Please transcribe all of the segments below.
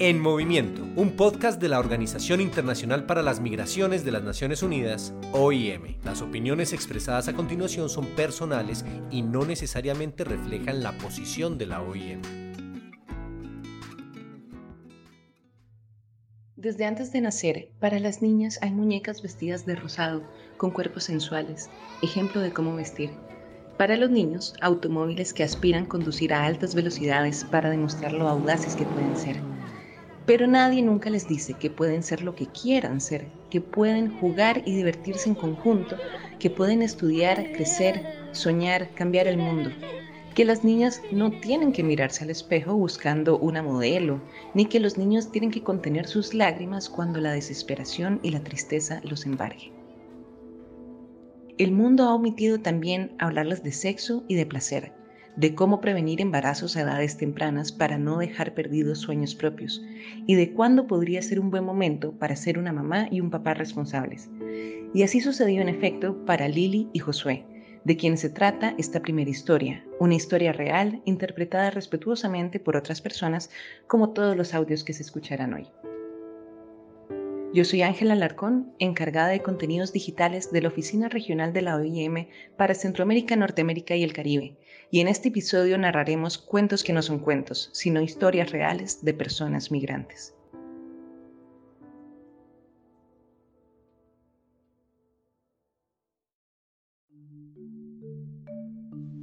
En Movimiento, un podcast de la Organización Internacional para las Migraciones de las Naciones Unidas, OIM. Las opiniones expresadas a continuación son personales y no necesariamente reflejan la posición de la OIM. Desde antes de nacer, para las niñas hay muñecas vestidas de rosado, con cuerpos sensuales, ejemplo de cómo vestir. Para los niños, automóviles que aspiran conducir a altas velocidades para demostrar lo audaces que pueden ser. Pero nadie nunca les dice que pueden ser lo que quieran ser, que pueden jugar y divertirse en conjunto, que pueden estudiar, crecer, soñar, cambiar el mundo. Que las niñas no tienen que mirarse al espejo buscando una modelo, ni que los niños tienen que contener sus lágrimas cuando la desesperación y la tristeza los embarguen. El mundo ha omitido también hablarles de sexo y de placer, de cómo prevenir embarazos a edades tempranas para no dejar perdidos sueños propios y de cuándo podría ser un buen momento para ser una mamá y un papá responsables. Y así sucedió en efecto para Lili y Josué, de quienes se trata esta primera historia, una historia real interpretada respetuosamente por otras personas como todos los audios que se escucharán hoy. Yo soy Ángela Larcón, encargada de contenidos digitales de la Oficina Regional de la OIM para Centroamérica, Norteamérica y el Caribe, y en este episodio narraremos cuentos que no son cuentos, sino historias reales de personas migrantes.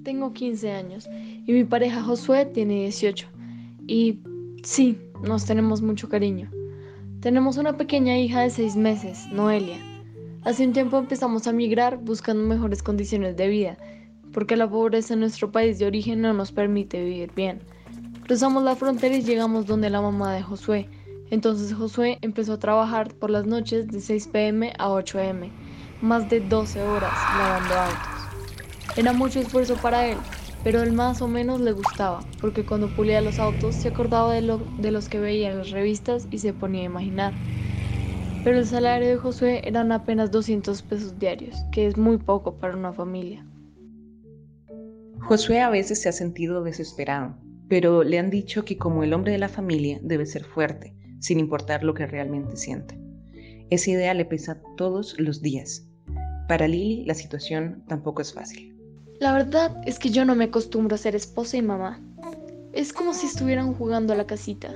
Tengo 15 años y mi pareja Josué tiene 18. Y sí, nos tenemos mucho cariño. Tenemos una pequeña hija de seis meses, Noelia. Hace un tiempo empezamos a migrar buscando mejores condiciones de vida, porque la pobreza en nuestro país de origen no nos permite vivir bien. Cruzamos la frontera y llegamos donde la mamá de Josué. Entonces Josué empezó a trabajar por las noches de 6 pm a 8 am, más de 12 horas lavando autos. Era mucho esfuerzo para él, pero él más o menos le gustaba, porque cuando pulía los autos se acordaba de, lo, de los que veía en las revistas y se ponía a imaginar. Pero el salario de Josué eran apenas 200 pesos diarios, que es muy poco para una familia. Josué a veces se ha sentido desesperado, pero le han dicho que como el hombre de la familia debe ser fuerte, sin importar lo que realmente sienta. Esa idea le pesa todos los días. Para Lily la situación tampoco es fácil. La verdad es que yo no me acostumbro a ser esposa y mamá. Es como si estuvieran jugando a la casita.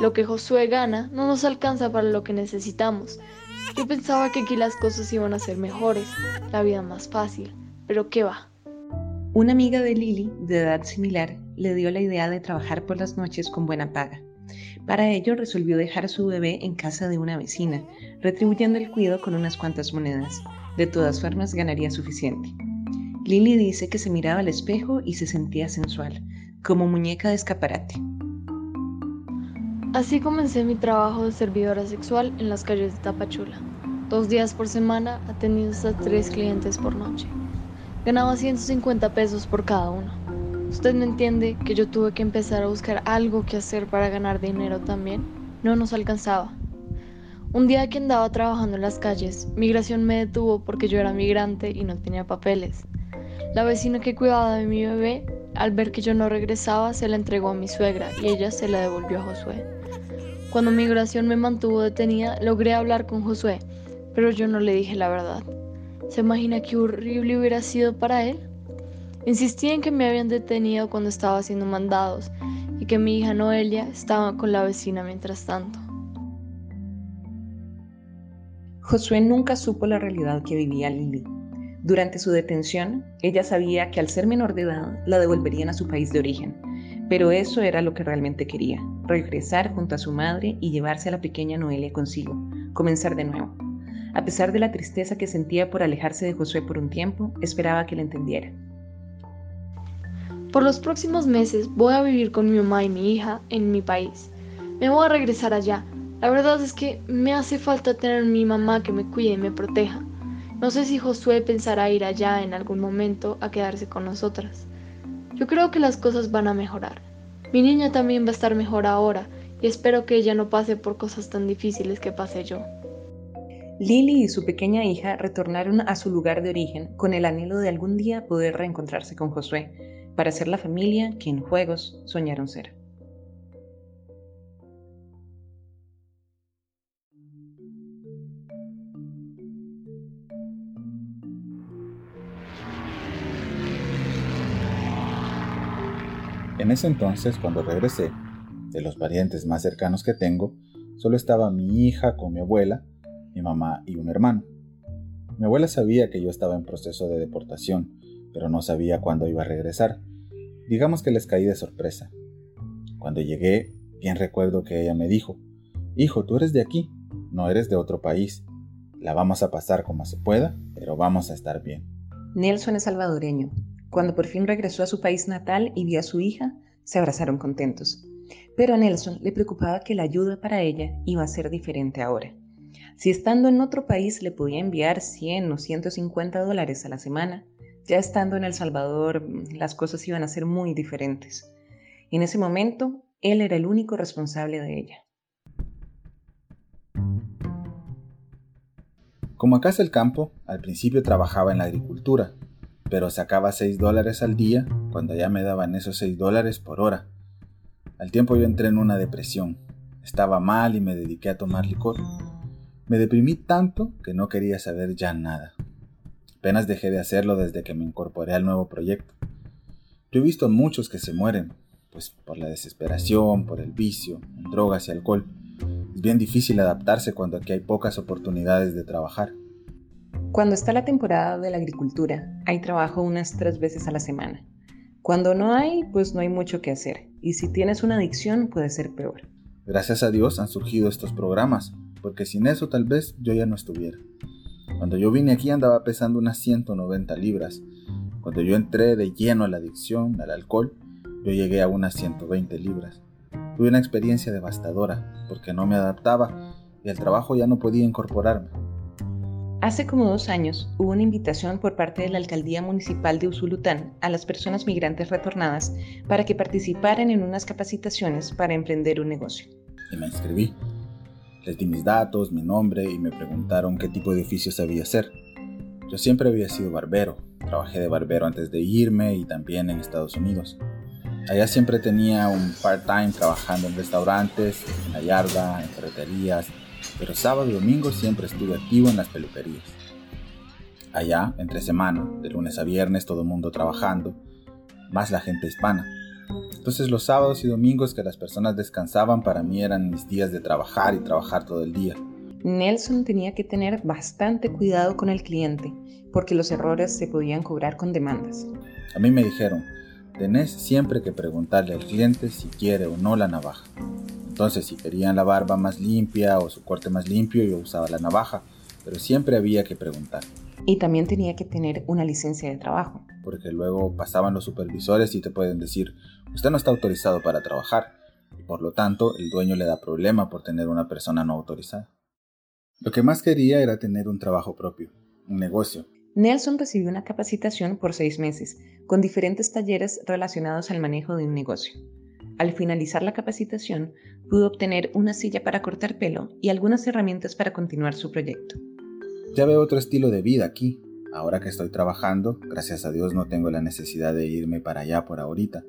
Lo que Josué gana no nos alcanza para lo que necesitamos. Yo pensaba que aquí las cosas iban a ser mejores, la vida más fácil, pero ¿qué va? Una amiga de Lily, de edad similar, le dio la idea de trabajar por las noches con buena paga. Para ello resolvió dejar a su bebé en casa de una vecina, retribuyendo el cuidado con unas cuantas monedas. De todas formas ganaría suficiente. Lily dice que se miraba al espejo y se sentía sensual, como muñeca de escaparate. Así comencé mi trabajo de servidora sexual en las calles de Tapachula. Dos días por semana atendiendo hasta tres clientes por noche. Ganaba 150 pesos por cada uno. ¿Usted no entiende que yo tuve que empezar a buscar algo que hacer para ganar dinero también? No nos alcanzaba. Un día que andaba trabajando en las calles, migración me detuvo porque yo era migrante y no tenía papeles. La vecina que cuidaba de mi bebé, al ver que yo no regresaba, se la entregó a mi suegra y ella se la devolvió a Josué. Cuando migración me mantuvo detenida, logré hablar con Josué, pero yo no le dije la verdad. ¿Se imagina qué horrible hubiera sido para él? Insistí en que me habían detenido cuando estaba haciendo mandados y que mi hija Noelia estaba con la vecina mientras tanto. Josué nunca supo la realidad que vivía Lili. Durante su detención, ella sabía que al ser menor de edad la devolverían a su país de origen, pero eso era lo que realmente quería, regresar junto a su madre y llevarse a la pequeña Noelia consigo, comenzar de nuevo. A pesar de la tristeza que sentía por alejarse de Josué por un tiempo, esperaba que le entendiera. Por los próximos meses voy a vivir con mi mamá y mi hija en mi país. Me voy a regresar allá. La verdad es que me hace falta tener mi mamá que me cuide y me proteja. No sé si Josué pensará ir allá en algún momento a quedarse con nosotras. Yo creo que las cosas van a mejorar. Mi niña también va a estar mejor ahora y espero que ella no pase por cosas tan difíciles que pasé yo. Lily y su pequeña hija retornaron a su lugar de origen con el anhelo de algún día poder reencontrarse con Josué, para ser la familia que en juegos soñaron ser. En ese entonces, cuando regresé, de los parientes más cercanos que tengo, solo estaba mi hija con mi abuela mi mamá y un hermano. Mi abuela sabía que yo estaba en proceso de deportación, pero no sabía cuándo iba a regresar. Digamos que les caí de sorpresa. Cuando llegué, bien recuerdo que ella me dijo, Hijo, tú eres de aquí, no eres de otro país. La vamos a pasar como se pueda, pero vamos a estar bien. Nelson es salvadoreño. Cuando por fin regresó a su país natal y vio a su hija, se abrazaron contentos. Pero a Nelson le preocupaba que la ayuda para ella iba a ser diferente ahora. Si estando en otro país le podía enviar 100 o 150 dólares a la semana, ya estando en El Salvador las cosas iban a ser muy diferentes. En ese momento, él era el único responsable de ella. Como acá es el campo, al principio trabajaba en la agricultura, pero sacaba 6 dólares al día cuando ya me daban esos 6 dólares por hora. Al tiempo yo entré en una depresión. Estaba mal y me dediqué a tomar licor. Me deprimí tanto que no quería saber ya nada. Apenas dejé de hacerlo desde que me incorporé al nuevo proyecto. Yo he visto muchos que se mueren, pues por la desesperación, por el vicio, en drogas y alcohol. Es bien difícil adaptarse cuando aquí hay pocas oportunidades de trabajar. Cuando está la temporada de la agricultura, hay trabajo unas tres veces a la semana. Cuando no hay, pues no hay mucho que hacer. Y si tienes una adicción, puede ser peor. Gracias a Dios han surgido estos programas, porque sin eso tal vez yo ya no estuviera. Cuando yo vine aquí andaba pesando unas 190 libras. Cuando yo entré de lleno a la adicción, al alcohol, yo llegué a unas 120 libras. Tuve una experiencia devastadora porque no me adaptaba y al trabajo ya no podía incorporarme. Hace como dos años hubo una invitación por parte de la Alcaldía Municipal de Usulután a las personas migrantes retornadas para que participaran en unas capacitaciones para emprender un negocio. Y me inscribí. Les di mis datos, mi nombre y me preguntaron qué tipo de oficio sabía hacer. Yo siempre había sido barbero, trabajé de barbero antes de irme y también en Estados Unidos. Allá siempre tenía un part-time trabajando en restaurantes, en la yarda, en ferreterías, pero sábado y domingo siempre estuve activo en las peluquerías. Allá, entre semana, de lunes a viernes, todo el mundo trabajando, más la gente hispana. Entonces los sábados y domingos que las personas descansaban para mí eran mis días de trabajar y trabajar todo el día. Nelson tenía que tener bastante cuidado con el cliente, porque los errores se podían cobrar con demandas. A mí me dijeron, tenés siempre que preguntarle al cliente si quiere o no la navaja. Entonces, si querían la barba más limpia o su corte más limpio, yo usaba la navaja, pero siempre había que preguntar. Y también tenía que tener una licencia de trabajo. Porque luego pasaban los supervisores y te pueden decir, usted no está autorizado para trabajar, y por lo tanto el dueño le da problema por tener una persona no autorizada. Lo que más quería era tener un trabajo propio, un negocio. Nelson recibió una capacitación por seis meses, con diferentes talleres relacionados al manejo de un negocio. Al finalizar la capacitación, pudo obtener una silla para cortar pelo y algunas herramientas para continuar su proyecto. Ya veo otro estilo de vida aquí. Ahora que estoy trabajando, gracias a Dios no tengo la necesidad de irme para allá por ahorita.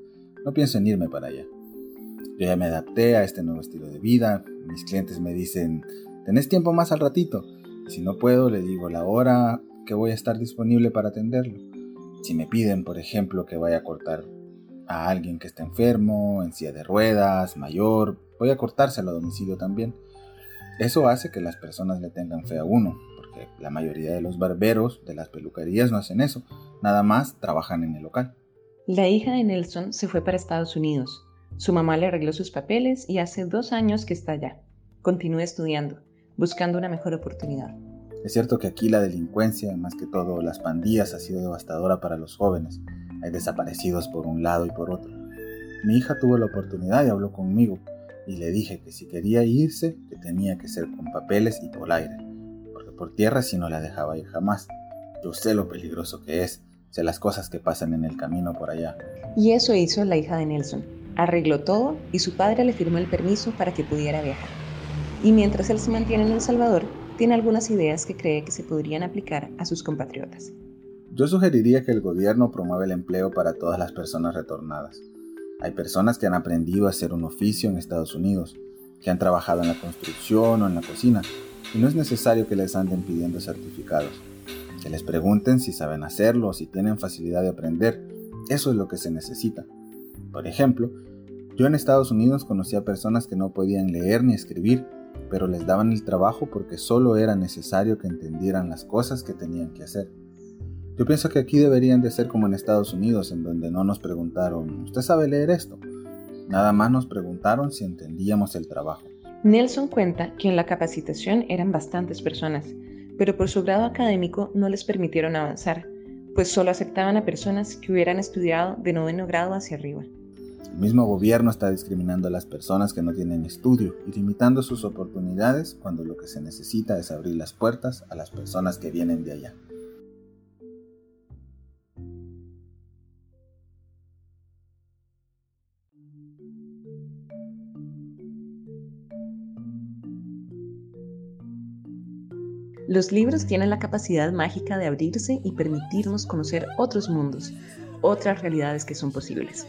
No pienso en irme para allá. Yo ya me adapté a este nuevo estilo de vida. Mis clientes me dicen, ¿tenés tiempo más al ratito? Si no puedo, le digo la hora que voy a estar disponible para atenderlo. Si me piden, por ejemplo, que vaya a cortar a alguien que está enfermo, en silla de ruedas, mayor, voy a cortárselo a domicilio también. Eso hace que las personas le tengan fe a uno, porque la mayoría de los barberos de las peluquerías no hacen eso, nada más trabajan en el local. La hija de Nelson se fue para Estados Unidos. Su mamá le arregló sus papeles y hace dos años que está allá. Continúa estudiando, buscando una mejor oportunidad. Es cierto que aquí la delincuencia, más que todo las pandillas, ha sido devastadora para los jóvenes. Hay desaparecidos por un lado y por otro. Mi hija tuvo la oportunidad y habló conmigo y le dije que si quería irse, que tenía que ser con papeles y por aire, porque por tierra si no la dejaba ir jamás. Yo sé lo peligroso que es, sé las cosas que pasan en el camino por allá. Y eso hizo la hija de Nelson. Arregló todo y su padre le firmó el permiso para que pudiera viajar. Y mientras él se mantiene en El Salvador, tiene algunas ideas que cree que se podrían aplicar a sus compatriotas. Yo sugeriría que el gobierno promueva el empleo para todas las personas retornadas. Hay personas que han aprendido a hacer un oficio en Estados Unidos, que han trabajado en la construcción o en la cocina, y no es necesario que les anden pidiendo certificados. Que les pregunten si saben hacerlo o si tienen facilidad de aprender. Eso es lo que se necesita. Por ejemplo, yo en Estados Unidos conocí a personas que no podían leer ni escribir, pero les daban el trabajo porque solo era necesario que entendieran las cosas que tenían que hacer. Yo pienso que aquí deberían de ser como en Estados Unidos, en donde no nos preguntaron, ¿usted sabe leer esto? Nada más nos preguntaron si entendíamos el trabajo. Nelson cuenta que en la capacitación eran bastantes personas, pero por su grado académico no les permitieron avanzar, pues solo aceptaban a personas que hubieran estudiado de noveno grado hacia arriba. El mismo gobierno está discriminando a las personas que no tienen estudio y limitando sus oportunidades cuando lo que se necesita es abrir las puertas a las personas que vienen de allá. Los libros tienen la capacidad mágica de abrirse y permitirnos conocer otros mundos, otras realidades que son posibles.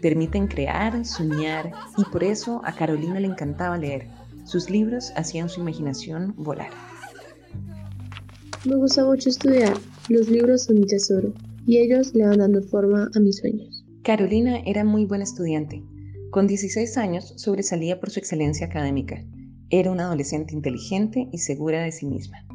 Permiten crear, soñar y por eso a Carolina le encantaba leer. Sus libros hacían su imaginación volar. Me gusta mucho estudiar. Los libros son mi tesoro y ellos le van dando forma a mis sueños. Carolina era muy buena estudiante. Con 16 años sobresalía por su excelencia académica. Era una adolescente inteligente y segura de sí misma.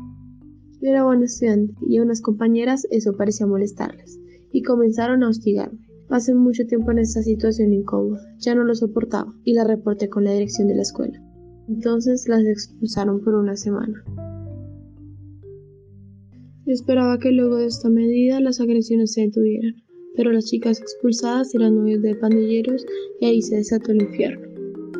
Era buena estudiante y a unas compañeras eso parecía molestarles y comenzaron a hostigarme. Pasé mucho tiempo en esta situación incómoda, ya no lo soportaba y la reporté con la dirección de la escuela. Entonces las expulsaron por una semana. Esperaba que luego de esta medida las agresiones se detuvieran, pero las chicas expulsadas eran novios de pandilleros y ahí se desató el infierno.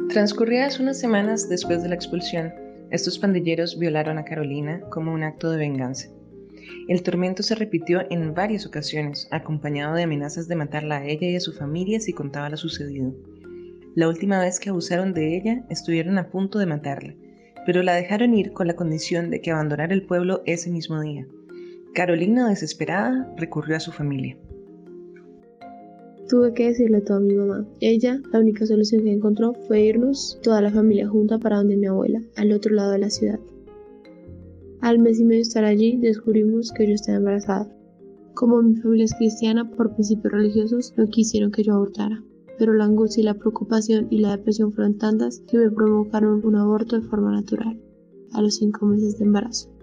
Transcurridas unas semanas después de la expulsión, estos pandilleros violaron a Carolina como un acto de venganza. El tormento se repitió en varias ocasiones, acompañado de amenazas de matarla a ella y a su familia si contaba lo sucedido. La última vez que abusaron de ella, estuvieron a punto de matarla, pero la dejaron ir con la condición de que abandonara el pueblo ese mismo día. Carolina, desesperada, recurrió a su familia. Tuve que decirle todo a mi mamá. Ella, la única solución que encontró fue irnos toda la familia junta para donde mi abuela, al otro lado de la ciudad. Al mes y medio de estar allí, descubrimos que yo estaba embarazada. Como mi familia es cristiana, por principios religiosos, no quisieron que yo abortara. Pero la angustia la preocupación y la depresión fueron tantas que me provocaron un aborto de forma natural, a los cinco meses de embarazo.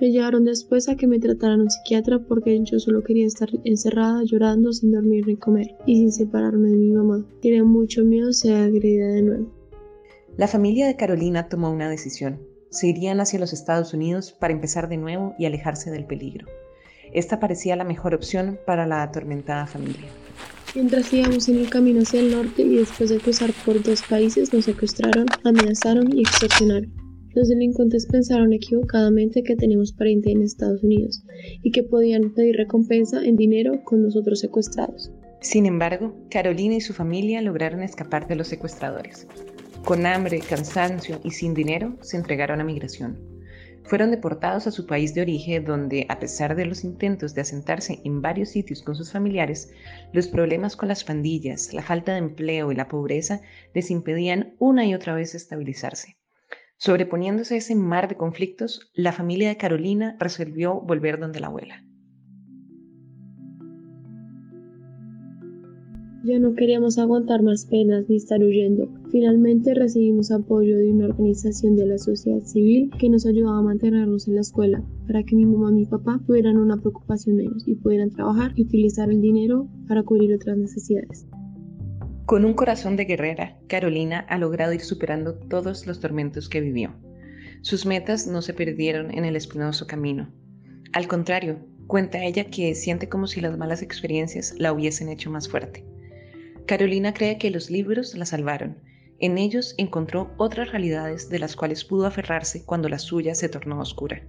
Me llevaron después a que me trataran un psiquiatra porque yo solo quería estar encerrada, llorando, sin dormir ni comer y sin separarme de mi mamá. Tenía mucho miedo ser agredida de nuevo. La familia de Carolina tomó una decisión. Se irían hacia los Estados Unidos para empezar de nuevo y alejarse del peligro. Esta parecía la mejor opción para la atormentada familia. Mientras íbamos en el camino hacia el norte y después de cruzar por dos países nos secuestraron, amenazaron y extorsionaron. Los delincuentes pensaron equivocadamente que teníamos pariente en Estados Unidos y que podían pedir recompensa en dinero con nosotros secuestrados. Sin embargo, Carolina y su familia lograron escapar de los secuestradores. Con hambre, cansancio y sin dinero, se entregaron a migración. Fueron deportados a su país de origen donde, a pesar de los intentos de asentarse en varios sitios con sus familiares, los problemas con las pandillas, la falta de empleo y la pobreza les impedían una y otra vez estabilizarse. Sobreponiéndose a ese mar de conflictos, la familia de Carolina resolvió volver donde la abuela. Ya no queríamos aguantar más penas ni estar huyendo. Finalmente recibimos apoyo de una organización de la sociedad civil que nos ayudaba a mantenernos en la escuela para que mi mamá y mi papá tuvieran una preocupación menos y pudieran trabajar y utilizar el dinero para cubrir otras necesidades. Con un corazón de guerrera, Carolina ha logrado ir superando todos los tormentos que vivió. Sus metas no se perdieron en el espinoso camino. Al contrario, cuenta ella que siente como si las malas experiencias la hubiesen hecho más fuerte. Carolina cree que los libros la salvaron. En ellos encontró otras realidades de las cuales pudo aferrarse cuando la suya se tornó oscura.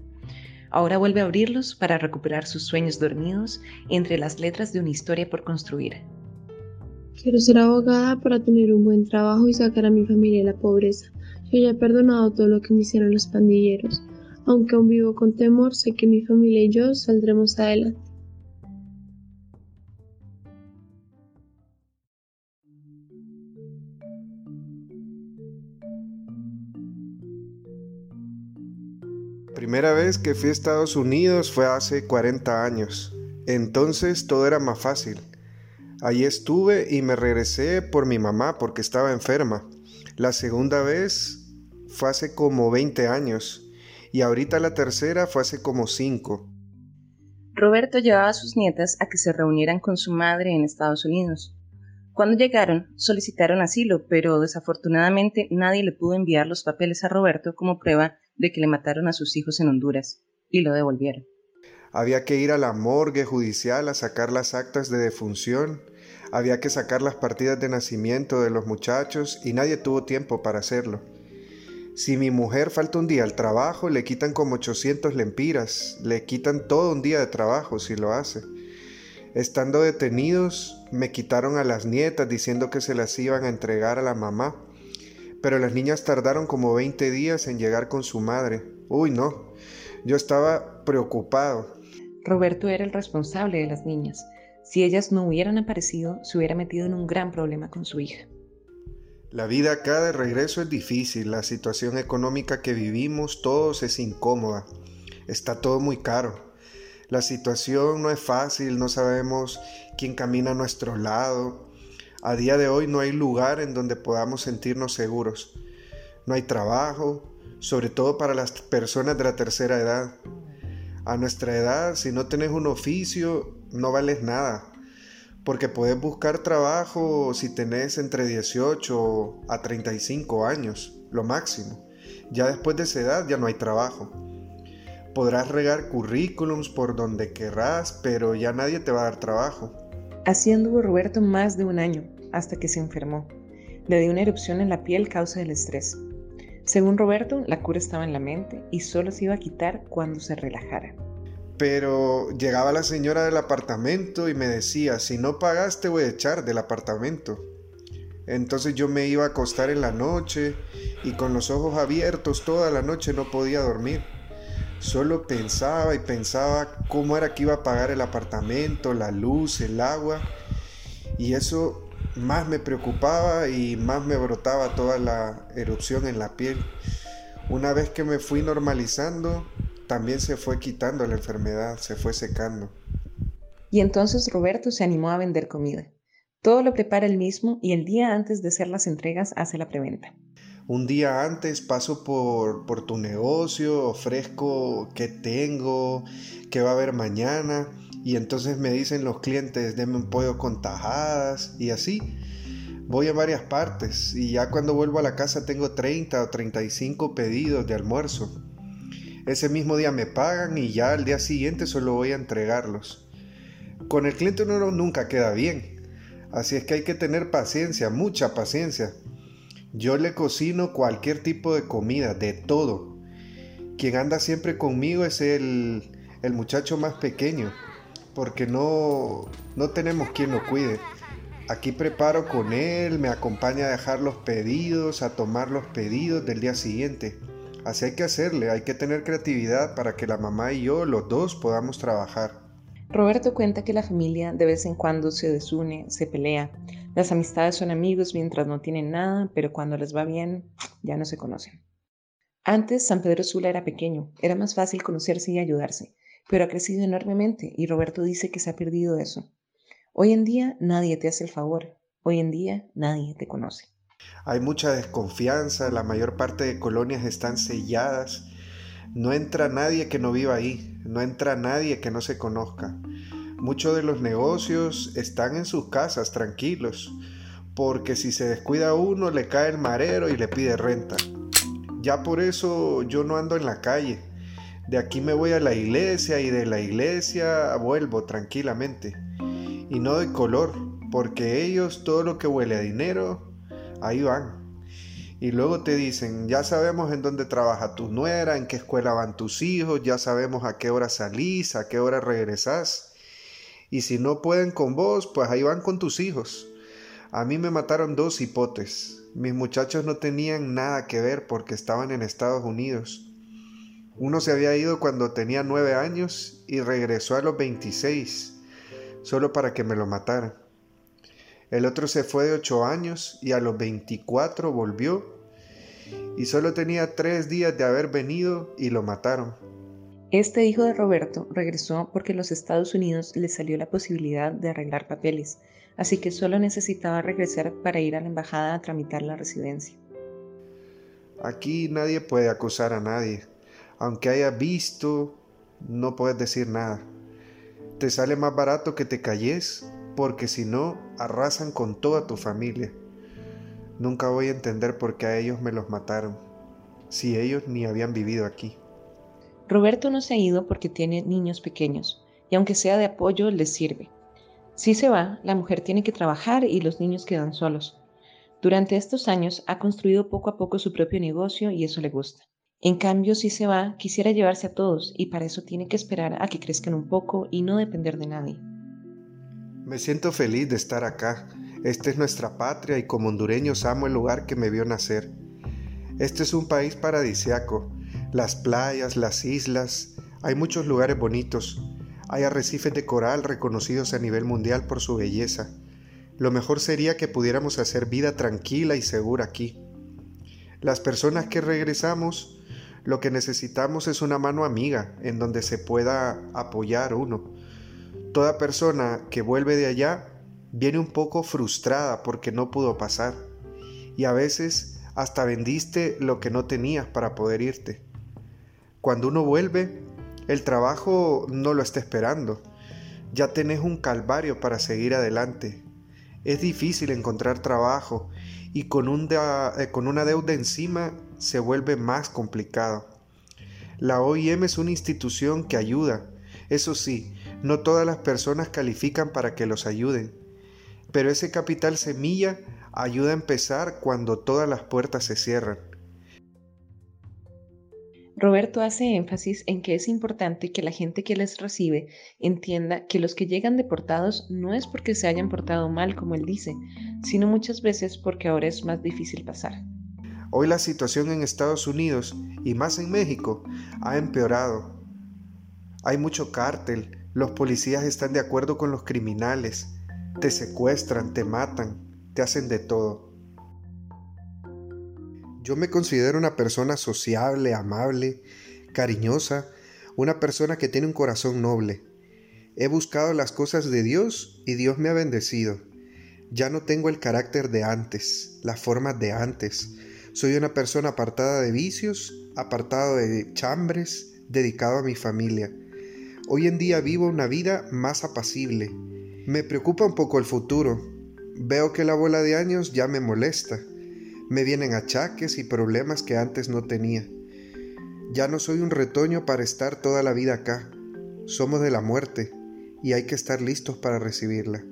Ahora vuelve a abrirlos para recuperar sus sueños dormidos entre las letras de una historia por construir. Quiero ser abogada para tener un buen trabajo y sacar a mi familia de la pobreza. Yo ya he perdonado todo lo que me hicieron los pandilleros. Aunque aún vivo con temor, sé que mi familia y yo saldremos adelante. Primera vez que fui a Estados Unidos fue hace 40 años. Entonces todo era más fácil. Allí estuve y me regresé por mi mamá porque estaba enferma. La segunda vez fue hace como 20 años y ahorita la tercera fue hace como 5. Roberto llevaba a sus nietas a que se reunieran con su madre en Estados Unidos. Cuando llegaron, solicitaron asilo, pero desafortunadamente nadie le pudo enviar los papeles a Roberto como prueba de que le mataron a sus hijos en Honduras, y lo devolvieron. Había que ir a la morgue judicial a sacar las actas de defunción, había que sacar las partidas de nacimiento de los muchachos y nadie tuvo tiempo para hacerlo. Si mi mujer falta un día al trabajo, le quitan como 800 lempiras, le quitan todo un día de trabajo si lo hace. Estando detenidos, me quitaron a las nietas diciendo que se las iban a entregar a la mamá, pero las niñas tardaron como 20 días en llegar con su madre. Uy, no, yo estaba preocupado. Roberto era el responsable de las niñas. Si ellas no hubieran aparecido, se hubiera metido en un gran problema con su hija. La vida acá de regreso es difícil, la situación económica que vivimos todos es incómoda, está todo muy caro. La situación no es fácil, no sabemos quién camina a nuestro lado. A día de hoy no hay lugar en donde podamos sentirnos seguros. No hay trabajo, sobre todo para las personas de la tercera edad. A nuestra edad, si no tenés un oficio, no vales nada porque puedes buscar trabajo si tenés entre 18 a 35 años, lo máximo. Ya después de esa edad ya no hay trabajo. Podrás regar currículums por donde querrás, pero ya nadie te va a dar trabajo. Así anduvo Roberto más de un año, hasta que se enfermó. Le dio una erupción en la piel causa del estrés. Según Roberto, la cura estaba en la mente y solo se iba a quitar cuando se relajara. Pero llegaba la señora del apartamento y me decía, si no pagas te voy a echar del apartamento. Entonces yo me iba a acostar en la noche y con los ojos abiertos toda la noche no podía dormir. Solo pensaba y pensaba cómo era que iba a pagar el apartamento, la luz, el agua. Y eso más me preocupaba y más me brotaba toda la erupción en la piel. Una vez que me fui normalizando, también se fue quitando la enfermedad, se fue secando. Y entonces Roberto se animó a vender comida. Todo lo prepara él mismo y el día antes de hacer las entregas hace la preventa. Un día antes paso por, por tu negocio, ofrezco qué tengo, qué va a haber mañana y entonces me dicen los clientes, denme un pollo con tajadas y así. Voy a varias partes y ya cuando vuelvo a la casa tengo 30 o 35 pedidos de almuerzo. Ese mismo día me pagan y ya al día siguiente solo voy a entregarlos. Con el cliente uno nunca queda bien. Así es que hay que tener paciencia, mucha paciencia. Yo le cocino cualquier tipo de comida, de todo. Quien anda siempre conmigo es el, el muchacho más pequeño, porque no, no tenemos quien lo cuide. Aquí preparo con él, me acompaña a dejar los pedidos, a tomar los pedidos del día siguiente. Así hay que hacerle, hay que tener creatividad para que la mamá y yo, los dos, podamos trabajar. Roberto cuenta que la familia de vez en cuando se desune, se pelea. Las amistades son amigos mientras no tienen nada, pero cuando les va bien, ya no se conocen. Antes San Pedro Sula era pequeño, era más fácil conocerse y ayudarse, pero ha crecido enormemente y Roberto dice que se ha perdido eso. Hoy en día nadie te hace el favor, hoy en día nadie te conoce. Hay mucha desconfianza, la mayor parte de colonias están selladas. No entra nadie que no viva ahí, no entra nadie que no se conozca. Muchos de los negocios están en sus casas tranquilos, porque si se descuida uno le cae el marero y le pide renta. Ya por eso yo no ando en la calle. De aquí me voy a la iglesia y de la iglesia vuelvo tranquilamente. Y no de color, porque ellos todo lo que huele a dinero ahí van. Y luego te dicen, ya sabemos en dónde trabaja tu nuera, en qué escuela van tus hijos, ya sabemos a qué hora salís, a qué hora regresás. Y si no pueden con vos, pues ahí van con tus hijos. A mí me mataron dos hipotes. Mis muchachos no tenían nada que ver porque estaban en Estados Unidos. Uno se había ido cuando tenía nueve años y regresó a los 26, solo para que me lo mataran. El otro se fue de 8 años y a los 24 volvió y solo tenía tres días de haber venido y lo mataron. Este hijo de Roberto regresó porque los Estados Unidos le salió la posibilidad de arreglar papeles, así que solo necesitaba regresar para ir a la embajada a tramitar la residencia. Aquí nadie puede acusar a nadie. Aunque haya visto, no puedes decir nada. Te sale más barato que te calles, porque si no, arrasan con toda tu familia. Nunca voy a entender por qué a ellos me los mataron, si ellos ni habían vivido aquí. Roberto no se ha ido porque tiene niños pequeños, y aunque sea de apoyo, les sirve. Si se va, la mujer tiene que trabajar y los niños quedan solos. Durante estos años ha construido poco a poco su propio negocio y eso le gusta. En cambio, si se va, quisiera llevarse a todos y para eso tiene que esperar a que crezcan un poco y no depender de nadie. Me siento feliz de estar acá. Esta es nuestra patria y como hondureños amo el lugar que me vio nacer. Este es un país paradisiaco. Las playas, las islas, hay muchos lugares bonitos. Hay arrecifes de coral reconocidos a nivel mundial por su belleza. Lo mejor sería que pudiéramos hacer vida tranquila y segura aquí. Las personas que regresamos, lo que necesitamos es una mano amiga en donde se pueda apoyar uno. Toda persona que vuelve de allá viene un poco frustrada porque no pudo pasar y a veces hasta vendiste lo que no tenías para poder irte. Cuando uno vuelve, el trabajo no lo está esperando. Ya tenés un calvario para seguir adelante es difícil encontrar trabajo y con, eh, con una deuda encima se vuelve más complicado. La OIM es una institución que ayuda. Eso sí, no todas las personas califican para que los ayuden. Pero ese capital semilla ayuda a empezar cuando todas las puertas se cierran. Roberto hace énfasis en que es importante que la gente que les recibe entienda que los que llegan deportados no es porque se hayan portado mal, como él dice, sino muchas veces porque ahora es más difícil pasar. Hoy la situación en Estados Unidos y más en México ha empeorado. Hay mucho cártel, los policías están de acuerdo con los criminales, te secuestran, te matan, te hacen de todo. Yo me considero una persona sociable, amable, cariñosa, una persona que tiene un corazón noble. He buscado las cosas de Dios y Dios me ha bendecido. Ya no tengo el carácter de antes, las formas de antes. Soy una persona apartada de vicios, apartado de chambres, dedicado a mi familia. Hoy en día vivo una vida más apacible. Me preocupa un poco el futuro. Veo que la bola de años ya me molesta. Me vienen achaques y problemas que antes no tenía. Ya no soy un retoño para estar toda la vida acá. Somos de la muerte y hay que estar listos para recibirla.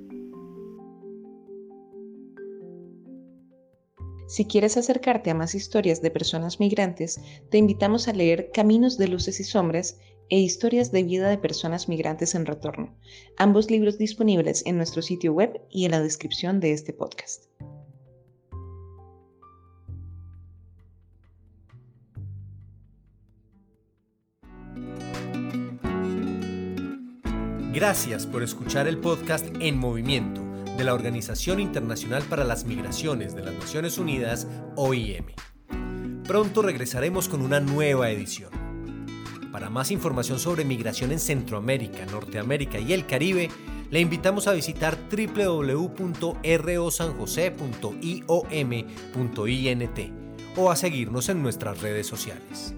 Si quieres acercarte a más historias de personas migrantes, te invitamos a leer Caminos de Luces y Sombras e Historias de Vida de Personas Migrantes en Retorno, ambos libros disponibles en nuestro sitio web y en la descripción de este podcast. Gracias por escuchar el podcast En Movimiento de la Organización Internacional para las Migraciones de las Naciones Unidas, OIM. Pronto regresaremos con una nueva edición. Para más información sobre migración en Centroamérica, Norteamérica y el Caribe, le invitamos a visitar www.rosanjose.iom.int o a seguirnos en nuestras redes sociales.